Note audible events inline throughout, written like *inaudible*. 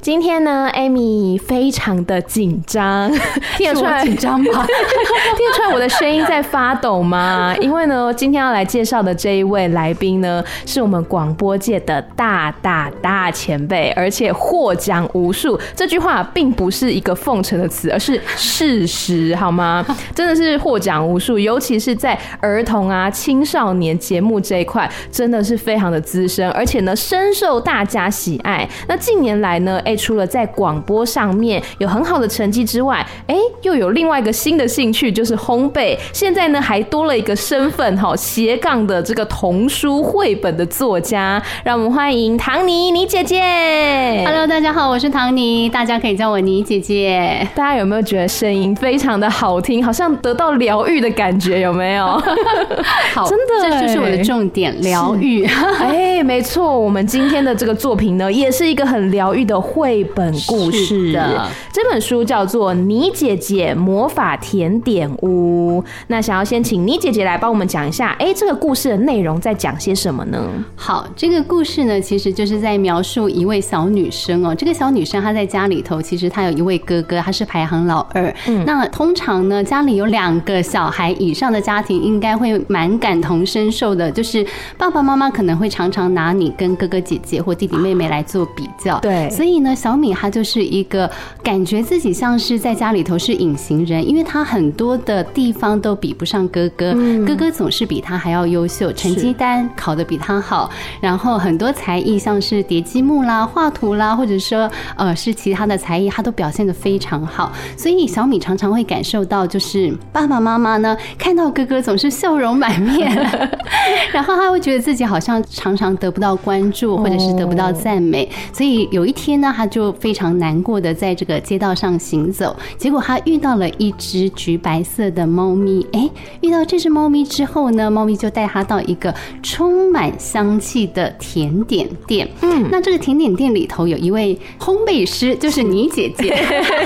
今天呢，Amy 非常的紧张，听得出来紧张吗？*laughs* 听得出来我的声音在发抖吗？因为呢，今天要来介绍的这一位来宾呢，是我们广播界的大大大前辈，而且获奖无数。这句话并不是一个奉承的词，而是事实，好吗？*laughs* 真的是获奖无数，尤其是在儿童啊、青少年节目这一块，真的是非常的资深，而且呢，深受大家喜爱。那近年来呢，哎。除了在广播上面有很好的成绩之外，哎，又有另外一个新的兴趣，就是烘焙。现在呢，还多了一个身份，哈，斜杠的这个童书绘本的作家。让我们欢迎唐妮妮姐姐。Hello，大家好，我是唐妮，大家可以叫我妮姐姐。*laughs* 大家有没有觉得声音非常的好听，好像得到疗愈的感觉？有没有？好，真的，这就是我的重点，疗愈。*laughs* 哎，没错，我们今天的这个作品呢，也是一个很疗愈的绘。本故事的这本书叫做《你姐姐魔法甜点屋》。那想要先请你姐姐来帮我们讲一下，哎，这个故事的内容在讲些什么呢？好，这个故事呢，其实就是在描述一位小女生哦。这个小女生她在家里头，其实她有一位哥哥，她是排行老二。嗯，那通常呢，家里有两个小孩以上的家庭，应该会蛮感同身受的，就是爸爸妈妈可能会常常拿你跟哥哥姐姐或弟弟妹妹来做比较。对，所以呢。小米她就是一个感觉自己像是在家里头是隐形人，因为她很多的地方都比不上哥哥，哥哥总是比她还要优秀，成绩单考得比她好，然后很多才艺像是叠积木啦、画图啦，或者说呃是其他的才艺，她都表现得非常好。所以小米常常会感受到，就是爸爸妈妈呢看到哥哥总是笑容满面，*laughs* 然后他会觉得自己好像常常得不到关注，或者是得不到赞美。所以有一天呢，他。就非常难过的在这个街道上行走，结果他遇到了一只橘白色的猫咪。哎，遇到这只猫咪之后呢，猫咪就带他到一个充满香气的甜点店。嗯，那这个甜点店里头有一位烘焙师，就是倪姐姐，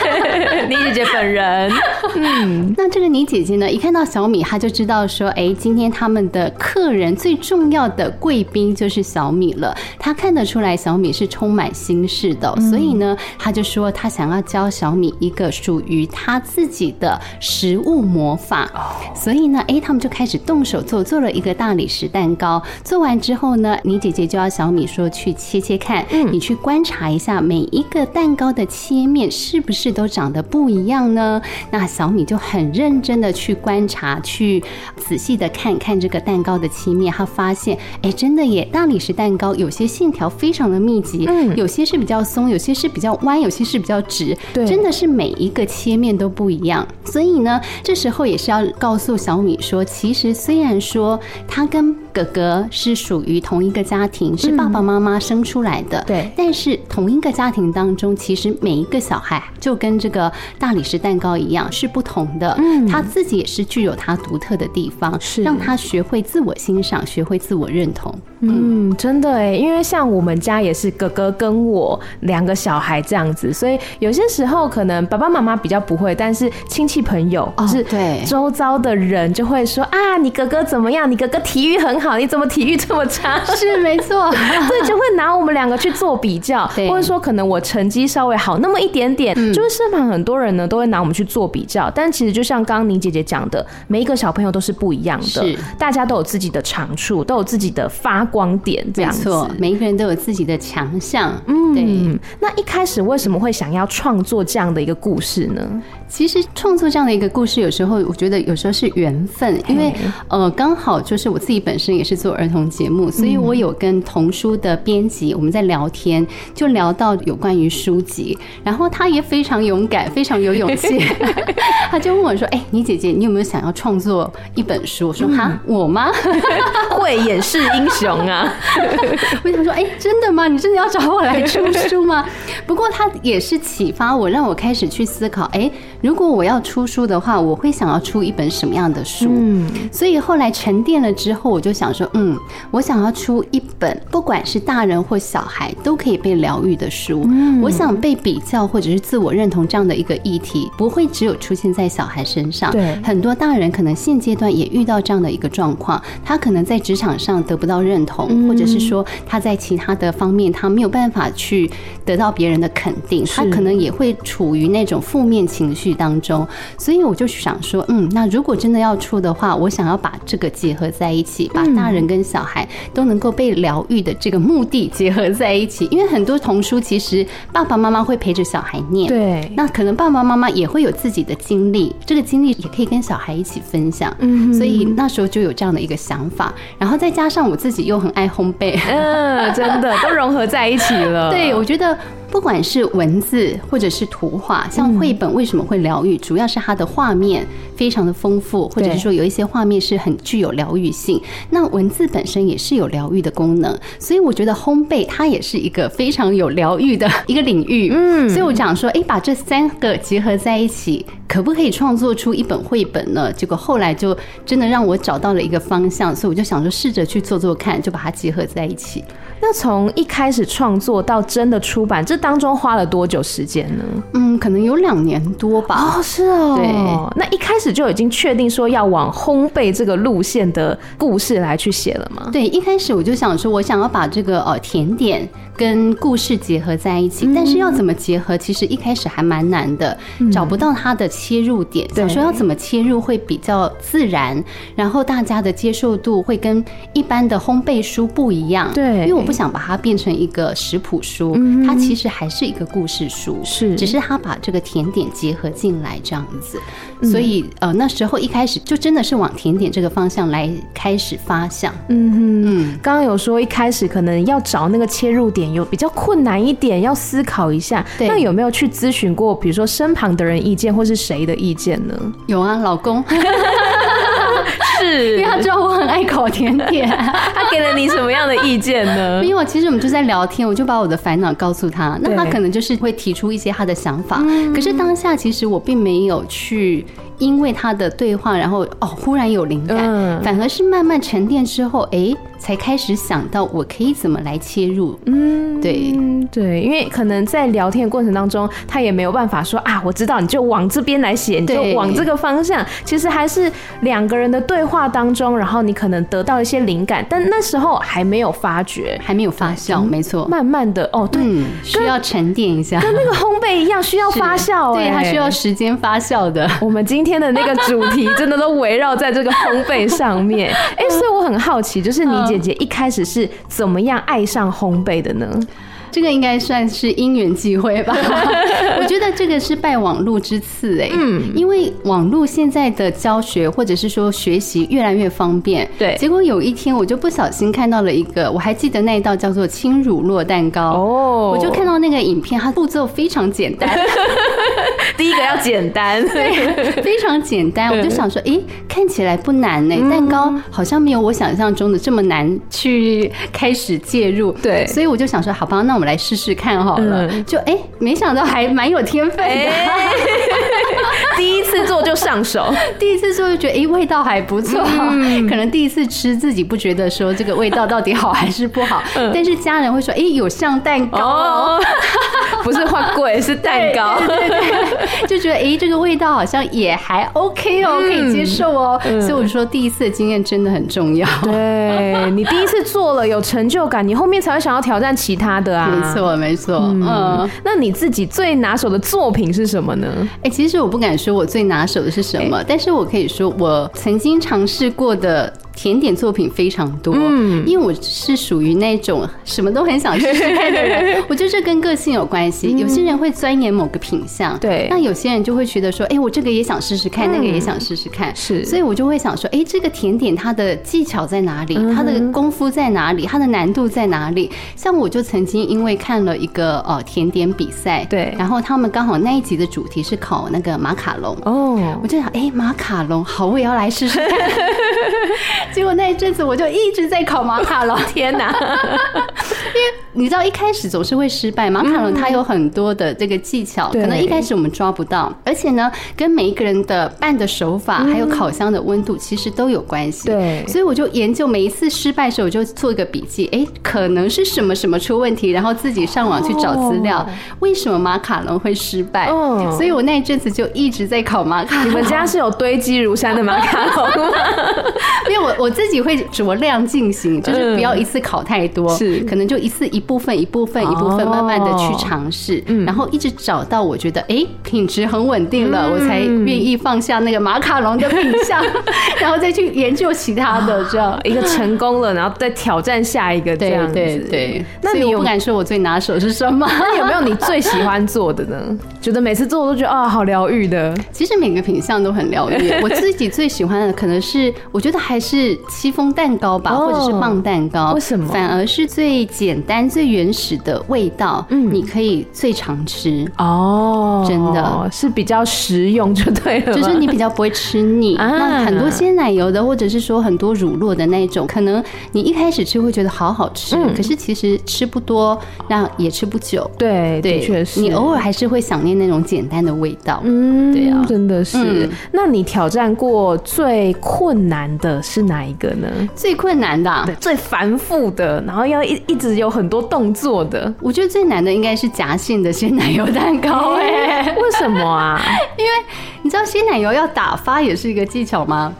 *laughs* 倪姐姐本人。嗯，*laughs* 那这个倪姐姐呢，一看到小米，她就知道说，哎，今天他们的客人最重要的贵宾就是小米了。她看得出来，小米是充满心事的。所以呢，他就说他想要教小米一个属于他自己的食物魔法。所以呢，哎，他们就开始动手做，做了一个大理石蛋糕。做完之后呢，妮姐姐就要小米说去切切看，你去观察一下每一个蛋糕的切面是不是都长得不一样呢？那小米就很认真的去观察，去仔细的看看这个蛋糕的切面。他发现，哎，真的耶，大理石蛋糕有些线条非常的密集，有些是比较松，有。些是比较弯，有些是比较直，对，真的是每一个切面都不一样。所以呢，这时候也是要告诉小米说，其实虽然说他跟哥哥是属于同一个家庭，是爸爸妈妈生出来的，对，但是同一个家庭当中，其实每一个小孩就跟这个大理石蛋糕一样是不同的。嗯，他自己也是具有他独特的地方，是让他学会自我欣赏，学会自我认同。嗯，真的哎，因为像我们家也是哥哥跟我两个小孩这样子，所以有些时候可能爸爸妈妈比较不会，但是亲戚朋友就是对周遭的人就会说啊，你哥哥怎么样？你哥哥体育很好，你怎么体育这么差？*laughs* 是没错，*laughs* 对，就会拿我们两个去做比较，或者说可能我成绩稍微好那么一点点，就是身旁很多人呢都会拿我们去做比较，但其实就像刚刚宁姐姐讲的，每一个小朋友都是不一样的，大家都有自己的长处，都有自己的发。光点这样子，每一个人都有自己的强项。嗯，对。那一开始为什么会想要创作这样的一个故事呢？其实创作这样的一个故事，有时候我觉得有时候是缘分，因为呃，刚好就是我自己本身也是做儿童节目，所以我有跟童书的编辑我们在聊天，就聊到有关于书籍，然后他也非常勇敢，非常有勇气，*laughs* 他就问我说：“哎，你姐姐，你有没有想要创作一本书？”我说：“哈，我吗？慧眼识英雄。”啊！*laughs* 我想说，哎，真的吗？你真的要找我来出书吗？不过他也是启发我，让我开始去思考，哎，如果我要出书的话，我会想要出一本什么样的书？嗯，所以后来沉淀了之后，我就想说，嗯，我想要出一本不管是大人或小孩都可以被疗愈的书。嗯，我想被比较或者是自我认同这样的一个议题，不会只有出现在小孩身上。对，很多大人可能现阶段也遇到这样的一个状况，他可能在职场上得不到认同，或者是说他在其他的方面他没有办法去得到别人的肯定，他可能也会处于那种负面情绪当中。所以我就想说，嗯，那如果真的要出的话，我想要把这个结合在一起，把大人跟小孩都能够被疗愈的这个目的结合在一起。因为很多童书其实爸爸妈妈会陪着小孩念，对，那可能爸爸妈妈也会有自己的经历，这个经历也可以跟小孩一起分享。嗯，所以那时候就有这样的一个想法，然后再加上我自己又很爱烘焙，嗯，真的都融合在一起了。*laughs* 对，我觉得。不管是文字或者是图画，像绘本为什么会疗愈？主要是它的画面非常的丰富，或者是说有一些画面是很具有疗愈性。那文字本身也是有疗愈的功能，所以我觉得烘焙它也是一个非常有疗愈的 *laughs* 一个领域。嗯，所以我讲说，哎，把这三个结合在一起，可不可以创作出一本绘本呢？结果后来就真的让我找到了一个方向，所以我就想说，试着去做做看，就把它结合在一起。那从一开始创作到真的出版，这当中花了多久时间呢？嗯，可能有两年多吧。哦，是哦。对，那一开始就已经确定说要往烘焙这个路线的故事来去写了吗？对，一开始我就想说，我想要把这个呃甜点跟故事结合在一起，但是要怎么结合，其实一开始还蛮难的，找不到它的切入点。想说要怎么切入会比较自然，然后大家的接受度会跟一般的烘焙书不一样。对，因为我不。想把它变成一个食谱书，它其实还是一个故事书，是，只是它把这个甜点结合进来这样子，所以呃那时候一开始就真的是往甜点这个方向来开始发想。嗯嗯，刚刚有说一开始可能要找那个切入点有比较困难一点，要思考一下。对，那有没有去咨询过，比如说身旁的人意见，或是谁的意见呢？有啊，老公。*laughs* 是，因为他知道我很爱烤甜点，*laughs* 他给了你什么样的意见呢？因为我其实我们就在聊天，我就把我的烦恼告诉他，那他可能就是会提出一些他的想法，可是当下其实我并没有去。因为他的对话，然后哦，忽然有灵感，反而是慢慢沉淀之后，哎，才开始想到我可以怎么来切入。嗯，对对，因为可能在聊天的过程当中，他也没有办法说啊，我知道你就往这边来写，你就往这个方向。其实还是两个人的对话当中，然后你可能得到一些灵感，但那时候还没有发觉，还没有发酵，没错。慢慢的，哦，对，需要沉淀一下，跟那个烘焙一样，需要发酵，对，它需要时间发酵的。我们今天。今天的那个主题真的都围绕在这个烘焙上面，*laughs* 哎，所以我很好奇，就是你姐姐一开始是怎么样爱上烘焙的呢？这个应该算是因缘际会吧。*laughs* 我觉得这个是拜网络之赐哎，嗯，因为网络现在的教学或者是说学习越来越方便，对。结果有一天我就不小心看到了一个，我还记得那一道叫做轻乳酪蛋糕哦，我就看到那个影片，它步骤非常简单。*laughs* 第一个要简单，*laughs* 对，非常简单。我就想说，哎，看起来不难呢，蛋糕好像没有我想象中的这么难去开始介入，对。所以我就想说，好吧，那我。我来试试看好了，就哎，没想到还蛮有天分的。*laughs* 第一次做就上手，第一次做就觉得哎，味道还不错。可能第一次吃自己不觉得说这个味道到底好还是不好，但是家人会说哎，有像蛋糕，*laughs* 不是花贵是蛋糕，对对，就觉得哎，这个味道好像也还 OK 哦，可以接受哦。所以我就说第一次的经验真的很重要。对，你第一次做了有成就感，你后面才会想要挑战其他的啊。没错，没错。嗯，那你自己最拿手的作品是什么呢？哎，其实我不敢说我最拿手的是什么，但是我可以说我曾经尝试过的。甜点作品非常多，嗯，因为我是属于那种什么都很想试试看的人，*laughs* 我觉得这跟个性有关系。有些人会钻研某个品相，对，那有些人就会觉得说，哎，我这个也想试试看，那个也想试试看，是，所以我就会想说，哎，这个甜点它的技巧在哪里？它的功夫在哪里？它的难度在哪里？像我就曾经因为看了一个呃甜点比赛，对，然后他们刚好那一集的主题是烤那个马卡龙，哦，我就想，哎，马卡龙，好，我也要来试试看。*laughs* 结果那一阵子我就一直在烤马卡龙，天哪！*laughs* 因为你知道一开始总是会失败，马卡龙它有很多的这个技巧，可能一开始我们抓不到，而且呢，跟每一个人的拌的手法还有烤箱的温度其实都有关系。对，所以我就研究每一次失败的时候，我就做一个笔记，哎，可能是什么什么出问题，然后自己上网去找资料，为什么马卡龙会失败？所以我那一阵子就一直在烤马卡龙。你们家是有堆积如山的马卡龙吗？*laughs* 因为我我自己会酌量进行，就是不要一次烤太多，是。可能就一次一部分一部分一部分慢慢的去尝试，嗯，然后一直找到我觉得哎品质很稳定了，我才愿意放下那个马卡龙的品相，*laughs* 然后再去研究其他的，这样一个成功了，然后再挑战下一个这样子。对对。那你不敢说我最拿手是什么？*laughs* 那有没有你最喜欢做的呢？觉得每次做我都觉得啊好疗愈的。其实每个品相都很疗愈。我自己最喜欢的可能是我觉得还是戚风蛋糕吧，或者是棒蛋糕。为什么？反而是最简单、最原始的味道，嗯，你可以最常吃哦，真的是比较实用就对了，就是你比较不会吃腻。*laughs* 那很多鲜奶油的，或者是说很多乳酪的那种，可能你一开始吃会觉得好好吃，可是其实吃不多，那也吃不久。对，的确是。你偶尔还是会想念那种简单的味道。嗯，对啊，真的是。那你挑战过最困难的是哪一个呢？最困难的，对，最繁复的，然后要一一直有很多动作的。我觉得最难的应该是夹心的鲜奶油蛋糕。哎，*laughs* 为什么啊？因为你知道鲜奶油要打发也是一个技巧吗？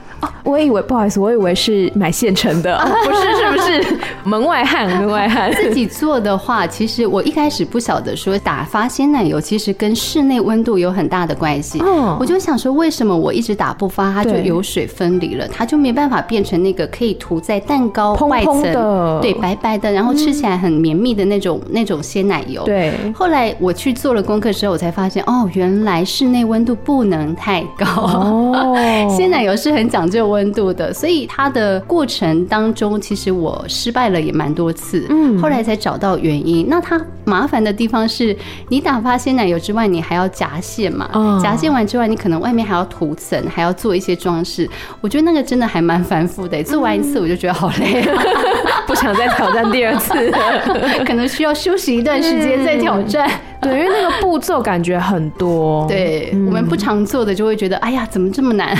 我以为不好意思，我以为是买现成的，*laughs* 不是，是不是门外汉？门外汉 *laughs* 自己做的话，其实我一开始不晓得说打发鲜奶油其实跟室内温度有很大的关系。嗯，我就想说，为什么我一直打不发，它就油水分离了，它就没办法变成那个可以涂在蛋糕外层的，对，白白的，然后吃起来很绵密的那种那种鲜奶油。对。后来我去做了功课之后，我才发现，哦，原来室内温度不能太高。哦。*laughs* 鲜奶油是很讲究温度的，所以它的过程当中，其实我失败了也蛮多次，嗯，后来才找到原因。那它麻烦的地方是，你打发鲜奶油之外，你还要夹馅嘛？夹馅完之外，你可能外面还要涂层，还要做一些装饰。我觉得那个真的还蛮繁复的，做完一次我就觉得好累，*laughs* 不想再挑战第二次，*laughs* 可能需要休息一段时间再挑战。对，因为那个步骤感觉很多，*laughs* 对、嗯、我们不常做的就会觉得，哎呀，怎么这么难？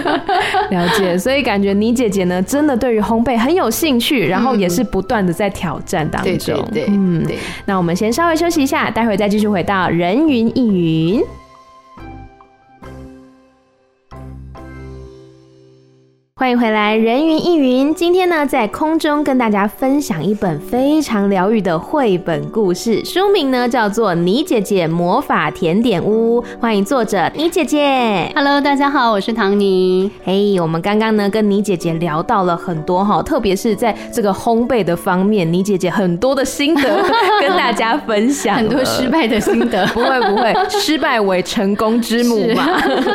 *laughs* 了解，所以感觉你姐姐呢，真的对于烘焙很有兴趣，然后也是不断的在挑战当中。对对对，嗯，对。那我们先稍微休息一下，待会再继续回到人云亦云。欢迎回来，人云亦云。今天呢，在空中跟大家分享一本非常疗愈的绘本故事，书名呢叫做《你姐姐魔法甜点屋》。欢迎作者你姐姐。Hello，大家好，我是唐尼。嘿，我们刚刚呢跟你姐姐聊到了很多哈，特别是在这个烘焙的方面，你姐姐很多的心得 *laughs* 跟大家分享，很多失败的心得。不会不会，失败为成功之母嘛。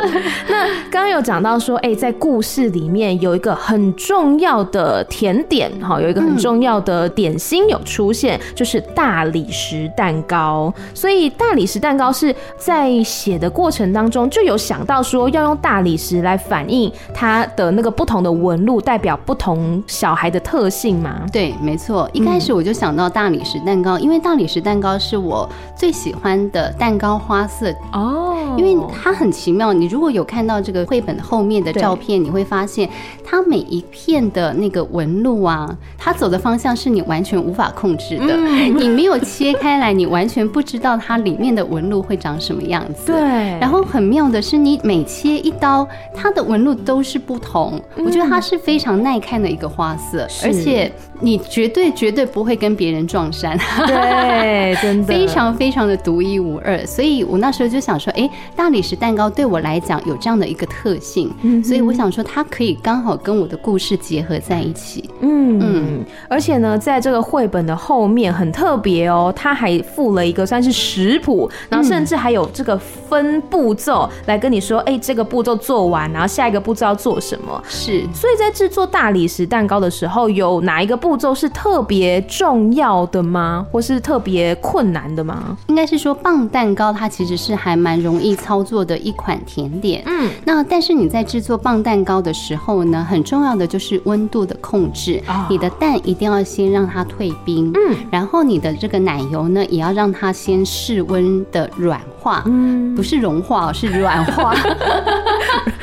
*laughs* 那刚刚有讲到说，哎，在故事里面。有一个很重要的甜点，哈，有一个很重要的点心有出现，就是大理石蛋糕。所以大理石蛋糕是在写的过程当中就有想到说要用大理石来反映它的那个不同的纹路，代表不同小孩的特性嘛？对，没错。一开始我就想到大理石蛋糕，因为大理石蛋糕是我最喜欢的蛋糕花色哦，因为它很奇妙。你如果有看到这个绘本后面的照片，你会发现。它每一片的那个纹路啊，它走的方向是你完全无法控制的。*laughs* *laughs* 你没有切开来，你完全不知道它里面的纹路会长什么样子。对。然后很妙的是，你每切一刀，它的纹路都是不同。我觉得它是非常耐看的一个花色，而且你绝对绝对不会跟别人撞衫。对，*laughs* 真的非常非常的独一无二。所以我那时候就想说，哎，大理石蛋糕对我来讲有这样的一个特性，所以我想说它可以刚好。跟我的故事结合在一起，嗯嗯，而且呢，在这个绘本的后面很特别哦，它还附了一个算是食谱，然后甚至还有这个分步骤来跟你说，哎，这个步骤做完，然后下一个步骤要做什么？是，所以在制作大理石蛋糕的时候，有哪一个步骤是特别重要的吗？或是特别困难的吗？应该是说，棒蛋糕它其实是还蛮容易操作的一款甜点，嗯，那但是你在制作棒蛋糕的时候呢，很重要的就是温度的控制。哦、你的蛋一定要先让它退冰，嗯，然后你的这个奶油呢，也要让它先室温的软化，嗯，不是融化，是软化。*laughs*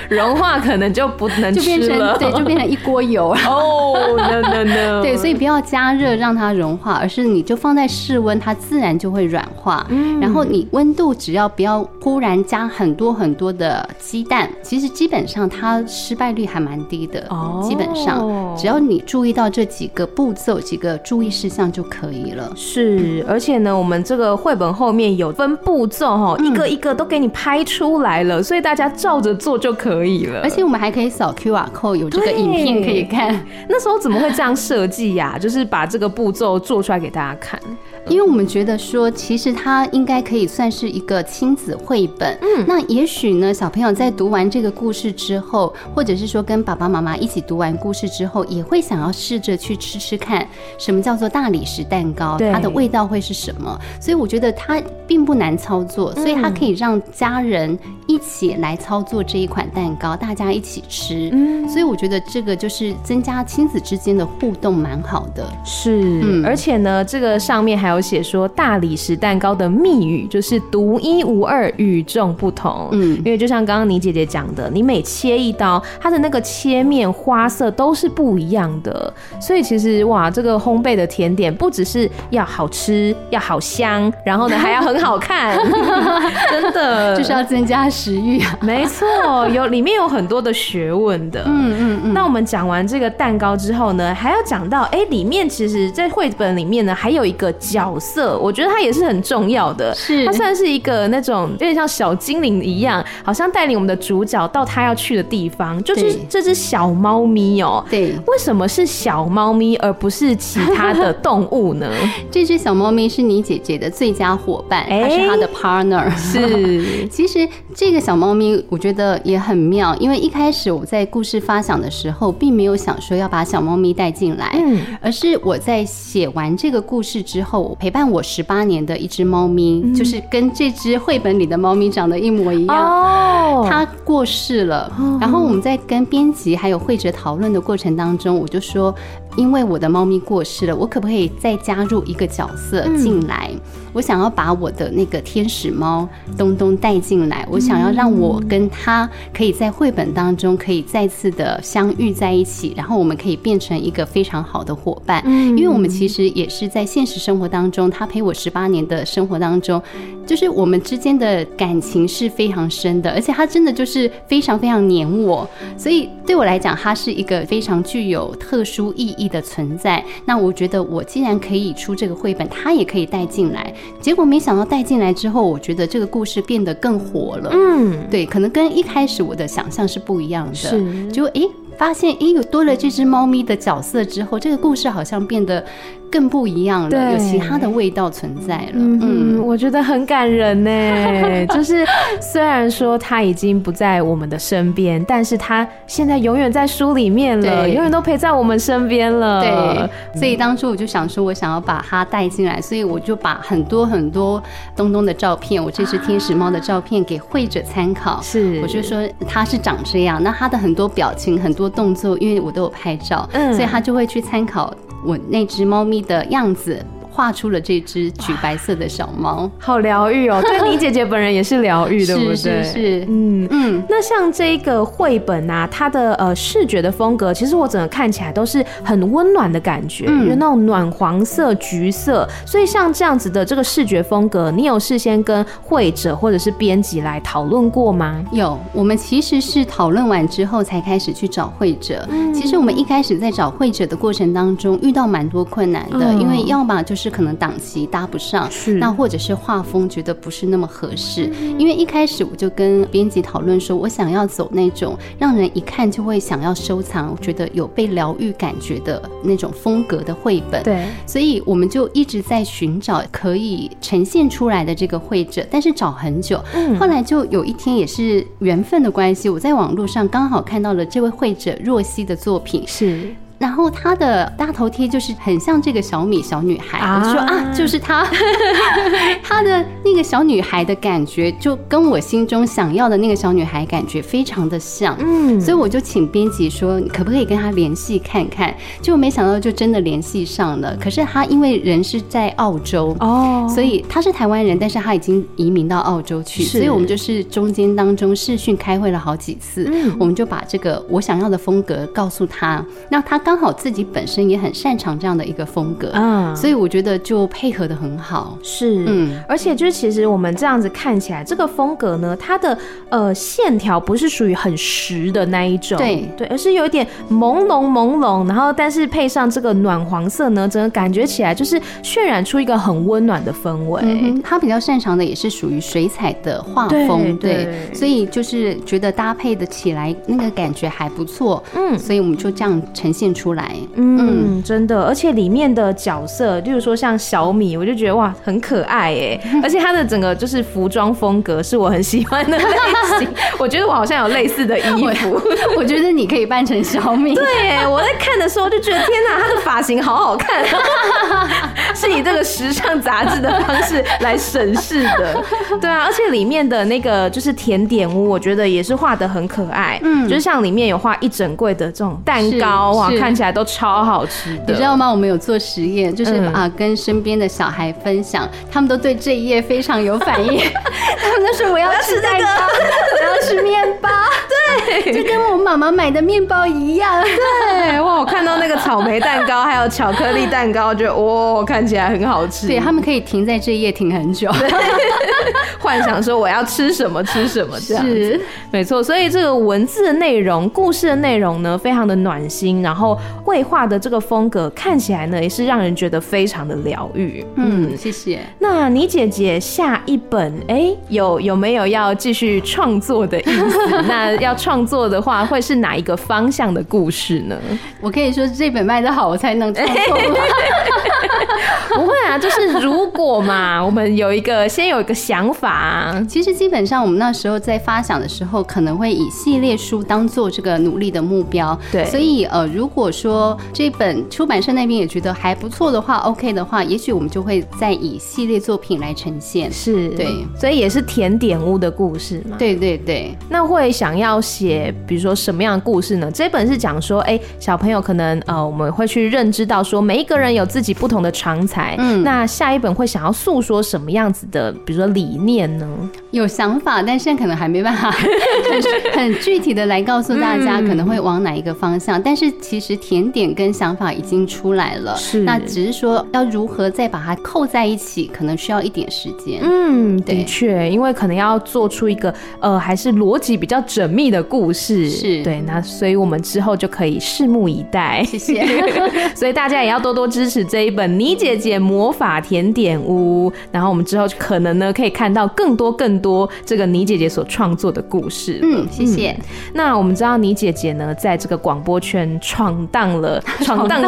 *laughs* 融化可能就不能就变成对，就变成一锅油。*laughs* 哦、oh,，no no no，对，所以不要加热让它融化，而是你就放在室温，它自然就会软化。嗯，然后你温度只要不要忽然加很多很多的鸡蛋，其实基本上它失败率还蛮低的。哦、oh，基本上只要你注意到这几个步骤、几个注意事项就可以了。是，而且呢，我们这个绘本后面有分步骤哈，一个一个都给你拍出来了，所以大家照着做就可以了。而且我们还可以扫 QR code，有这个影片可以看。那时候怎么会这样设计呀？就是把这个步骤做出来给大家看。因为我们觉得说，其实它应该可以算是一个亲子绘本。嗯，那也许呢，小朋友在读完这个故事之后，或者是说跟爸爸妈妈一起读完故事之后，也会想要试着去吃吃看，什么叫做大理石蛋糕，它的味道会是什么？所以我觉得它并不难操作，所以它可以让家人一起来操作这一款蛋糕，大家一起吃。嗯，所以我觉得这个就是增加亲子之间的互动，蛮好的。是，嗯，而且呢，这个上面还有。有写说大理石蛋糕的秘语就是独一无二、与众不同。嗯，因为就像刚刚你姐姐讲的，你每切一刀，它的那个切面花色都是不一样的。所以其实哇，这个烘焙的甜点不只是要好吃、要好香，然后呢还要很好看，*laughs* 真的就是要增加食欲啊。没错，有里面有很多的学问的。嗯嗯嗯。那我们讲完这个蛋糕之后呢，还要讲到哎、欸，里面其实在绘本里面呢还有一个角。角色，我觉得它也是很重要的。是，它算是一个那种有点像小精灵一样，好像带领我们的主角到他要去的地方。就是这只小猫咪哦、喔。对。为什么是小猫咪而不是其他的 *laughs* 动物呢？这只小猫咪是你姐姐的最佳伙伴，它是她的 partner。是。*laughs* 其实这个小猫咪我觉得也很妙，因为一开始我在故事发想的时候，并没有想说要把小猫咪带进来，嗯，而是我在写完这个故事之后。陪伴我十八年的一只猫咪，嗯，就是跟这只绘本里的猫咪长得一模一样。哦，它过世了。然后我们在跟编辑还有绘者讨论的过程当中，我就说。因为我的猫咪过世了，我可不可以再加入一个角色进来？嗯、我想要把我的那个天使猫东东带进来，我想要让我跟它可以在绘本当中可以再次的相遇在一起，然后我们可以变成一个非常好的伙伴。因为我们其实也是在现实生活当中，他陪我十八年的生活当中，就是我们之间的感情是非常深的，而且他真的就是非常非常黏我，所以对我来讲，他是一个非常具有特殊意义的存在，那我觉得我既然可以出这个绘本，他也可以带进来。结果没想到带进来之后，我觉得这个故事变得更火了。嗯，对，可能跟一开始我的想象是不一样的。是，就诶，发现诶有多了这只猫咪的角色之后，这个故事好像变得。更不一样了，有其他的味道存在了。嗯，嗯，我觉得很感人呢。*laughs* 就是虽然说他已经不在我们的身边，但是他现在永远在书里面了，永远都陪在我们身边了。对，所以当初我就想说，我想要把他带进来，所以我就把很多很多东东的照片，我这只天使猫的照片给会者参考。是，我就说他是长这样，那他的很多表情、很多动作，因为我都有拍照，嗯，所以他就会去参考我那只猫咪的样子。画出了这只橘白色的小猫，*laughs* 好疗愈哦！*laughs* 对，你姐姐本人也是疗愈，对不对？是是是，嗯嗯。那像这个绘本啊，它的呃视觉的风格，其实我整个看起来都是很温暖的感觉，嗯，有那种暖黄色、橘色。所以像这样子的这个视觉风格，你有事先跟绘者或者是编辑来讨论过吗？有，我们其实是讨论完之后才开始去找绘者。嗯，其实我们一开始在找绘者的过程当中，遇到蛮多困难的，嗯，因为要么就是。是可能档期搭不上，是那或者是画风觉得不是那么合适。因为一开始我就跟编辑讨论说，我想要走那种让人一看就会想要收藏，觉得有被疗愈感觉的那种风格的绘本。对，所以我们就一直在寻找可以呈现出来的这个绘者，但是找很久。后来就有一天也是缘分的关系，我在网络上刚好看到了这位绘者若曦的作品。是。然后他的大头贴就是很像这个小米小女孩，啊、我就说啊，就是她，*laughs* 她的那个小女孩的感觉就跟我心中想要的那个小女孩感觉非常的像，嗯，所以我就请编辑说，可不可以跟她联系看看？就没想到就真的联系上了。可是她因为人是在澳洲哦，所以她是台湾人，但是她已经移民到澳洲去，所以我们就是中间当中视讯开会了好几次，嗯，我们就把这个我想要的风格告诉她，那她刚好自己本身也很擅长这样的一个风格，嗯，所以我觉得就配合的很好，是，嗯，而且就是其实我们这样子看起来，这个风格呢，它的呃线条不是属于很实的那一种，对。对，而是有一点朦胧朦胧，然后但是配上这个暖黄色呢，整个感觉起来就是渲染出一个很温暖的氛围。嗯，他比较擅长的也是属于水彩的画风，对，所以就是觉得搭配的起来那个感觉还不错，嗯，所以我们就这样呈现出来。嗯，真的，而且里面的角色，例如说像小米，我就觉得哇，很可爱哎，*laughs* 而且它的整个就是服装风格是我很喜欢的类型。*laughs* 我觉得我好像有类似的衣服，我 *laughs* 觉得你可以扮成小米。对，我在看的时候就觉得天哪，他的发型好好看，是以这个时尚杂志的方式来审视的。*laughs* 对啊，而且里面的那个就是甜点屋，我觉得也是画的很可爱。嗯，就是像里面有画一整柜的这种蛋糕啊，看起来都超好吃的。你知道吗？我们有做实验，就是啊，跟身边的小孩分享，他们都对这一页非常有反应。*laughs* 他们都说我要吃蛋糕，我要吃面包，*laughs* 对，就跟我妈妈买的面包一样。对，哇，我看到那个草莓蛋糕还有巧克力蛋糕，觉得哇，看起来很好吃。对，他们可以停在这一页停很久，*laughs* 幻想说我要吃什么吃什么这样子。是，没错。所以这个文字的内容、故事的内容呢，非常的暖心，然后绘画的这个风格看起来呢，也是让人觉得非常的疗愈。嗯，谢谢。那你姐姐下一本哎、欸，有有没有要继续创作的意思？*laughs* 那要创作的话，会是哪一个方向的故事呢？我可以说这本卖得好，我才能创作。不会啊，就是如果嘛，我们有一个先有一个想法啊。其实基本上我们那时候在发想的时候，可能会以系列书当做这个努力的目标。对，所以呃，如果说这本出版社那边也觉得还不错的话，OK 的话，也许我们就会再以系列作品来呈现。是，对，所以也是甜点屋的故事嘛。对对对，那会想要写，比如说什么样的故事呢？这本是讲说，哎、欸，小朋友可能呃，我们会去认知到说，每一个人有自己不同的长才。嗯，那下一本会想要诉说什么样子的，比如说理念呢？有想法，但现在可能还没办法 *laughs* 很很具体的来告诉大家可能会往哪一个方向。但是其实甜点跟想法已经出来了，是，那只是说要如何再把它扣在一起，可能需要一点时间。嗯，的确，因为可能要做出一个呃，还是逻辑比较缜密的故事。是对，那所以我们之后就可以拭目以待。谢谢。*laughs* 所以大家也要多多支持这一本妮姐姐魔法甜点屋，然后我们之后可能呢可以看到更多更多这个倪姐姐所创作的故事。嗯，谢谢。嗯、那我们知道倪姐姐呢，在这个广播圈闯荡了，*laughs* 闯荡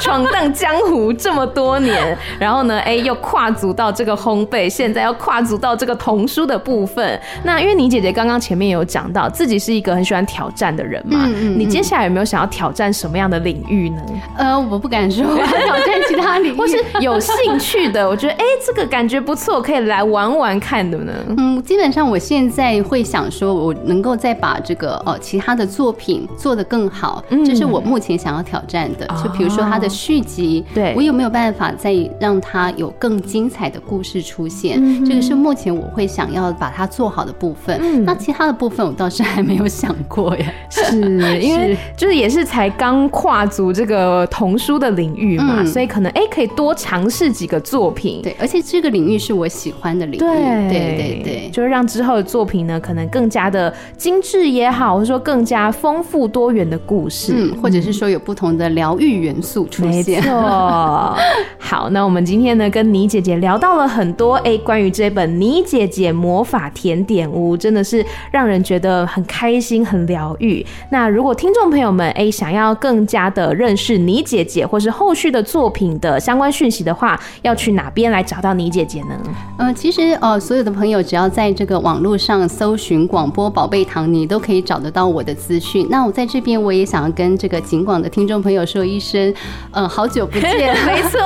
闯荡 *laughs* 江湖这么多年，然后呢，哎，又跨足到这个烘焙，现在要跨足到这个童书的部分。那因为倪姐姐刚刚前面有讲到自己是一个很喜欢挑战的人嘛，嗯你接下来有没有想要挑战什么样的领域呢？呃，我不敢说，我要挑战其他领域，*laughs* 或是 *laughs* 有兴趣的，我觉得哎，这个感觉不错，可以来玩玩看的呢。嗯，基本上我现在会想说，我能够再把这个呃其他的作品做得更好，这、嗯、是我目前想要挑战的。就比如说它的续集，对、哦、我有没有办法再让它有更精彩的故事出现？嗯、这个是目前我会想要把它做好的部分。嗯、那其他的部分我倒是还没有想过呀。是 *laughs* 因为就是也是才刚跨足这个童书的领域嘛，嗯、所以可能哎、欸、可以多尝试几个作品。对，而且这个领域是我喜欢的领域。对对对对，就是让之后的作品呢，可能更加的精致也好，或者说更加丰富多元的故事，嗯，或者是说有不同的疗愈元素出现。没错。*laughs* 好，那我们今天呢，跟倪姐姐聊到了很多，哎、欸，关于这本《倪姐姐魔法甜点屋》，真的是让人觉得很开心、很疗愈。那如果听众朋友们哎、欸、想要更加的认识倪姐姐，或是后续的作品。的相关讯息的话，要去哪边来找到你姐姐呢？呃，其实呃，所有的朋友只要在这个网络上搜寻广播宝贝唐尼，都可以找得到我的资讯。那我在这边，我也想要跟这个景广的听众朋友说一声，呃，好久不见，没错，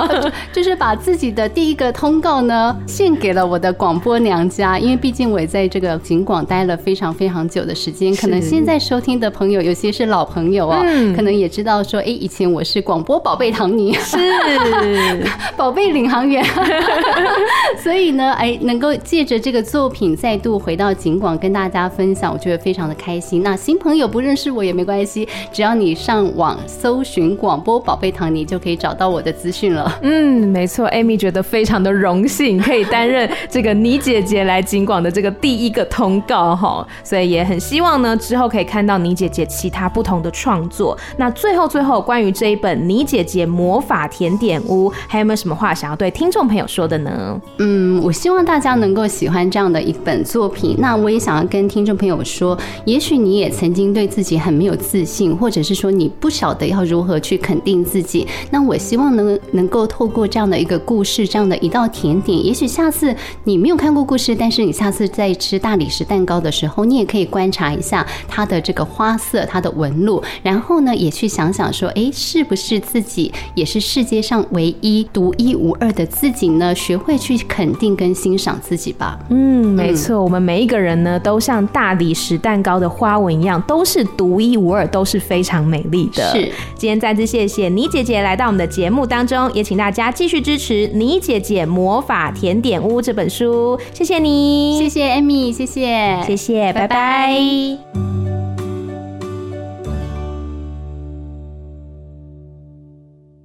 *laughs* 就是把自己的第一个通告呢献给了我的广播娘家，因为毕竟我也在这个景广待了非常非常久的时间，可能现在收听的朋友有些是老朋友哦，嗯、可能也知道说，哎，以前我是广播宝贝唐尼，是宝贝领航员，*laughs* 所以呢，哎，能够借着这个作品再度回到景广跟大家分享，我觉得非常的开心。那新朋友不认识我也没关系，只要你上网搜寻广播宝贝唐尼，就可以找到我的资讯了。嗯，没错，Amy 觉得非常的荣幸可以担任这个你姐姐来景广的这个第一个通告哈，所以也很希望呢之后可以看到你姐姐其他不同的创作。那最后最后，关于这一本你姐姐魔法甜点屋，还有没有什么话想要对听众朋友说的呢？嗯，我希望大家能够喜欢这样的一本作品。那我也想要跟听众朋友说，也许你也曾经对自己很没有自信，或者是说你不晓得要如何去肯定自己。那我希望能能够透过这样的一个故事，这样的一道甜点，也许下次你没有看过故事，但是你下次在吃大理石蛋糕的时候，你也可以观察一下它的这个花色、它的纹路，然后呢，也去想想说，哎，是不是自己也是世界上唯一独一无二的自己呢？学会去肯定跟欣赏自己吧。嗯，没错，我们每一个人呢，都像大理石蛋糕的花纹一样，都是独一无二，都是非常美丽的。是，今天再次谢谢倪姐姐来到我们的节目当中，也请大家继续支持《倪姐姐魔法甜点屋》这本书。谢谢你，谢谢 Amy，谢谢，谢谢，拜拜。拜拜。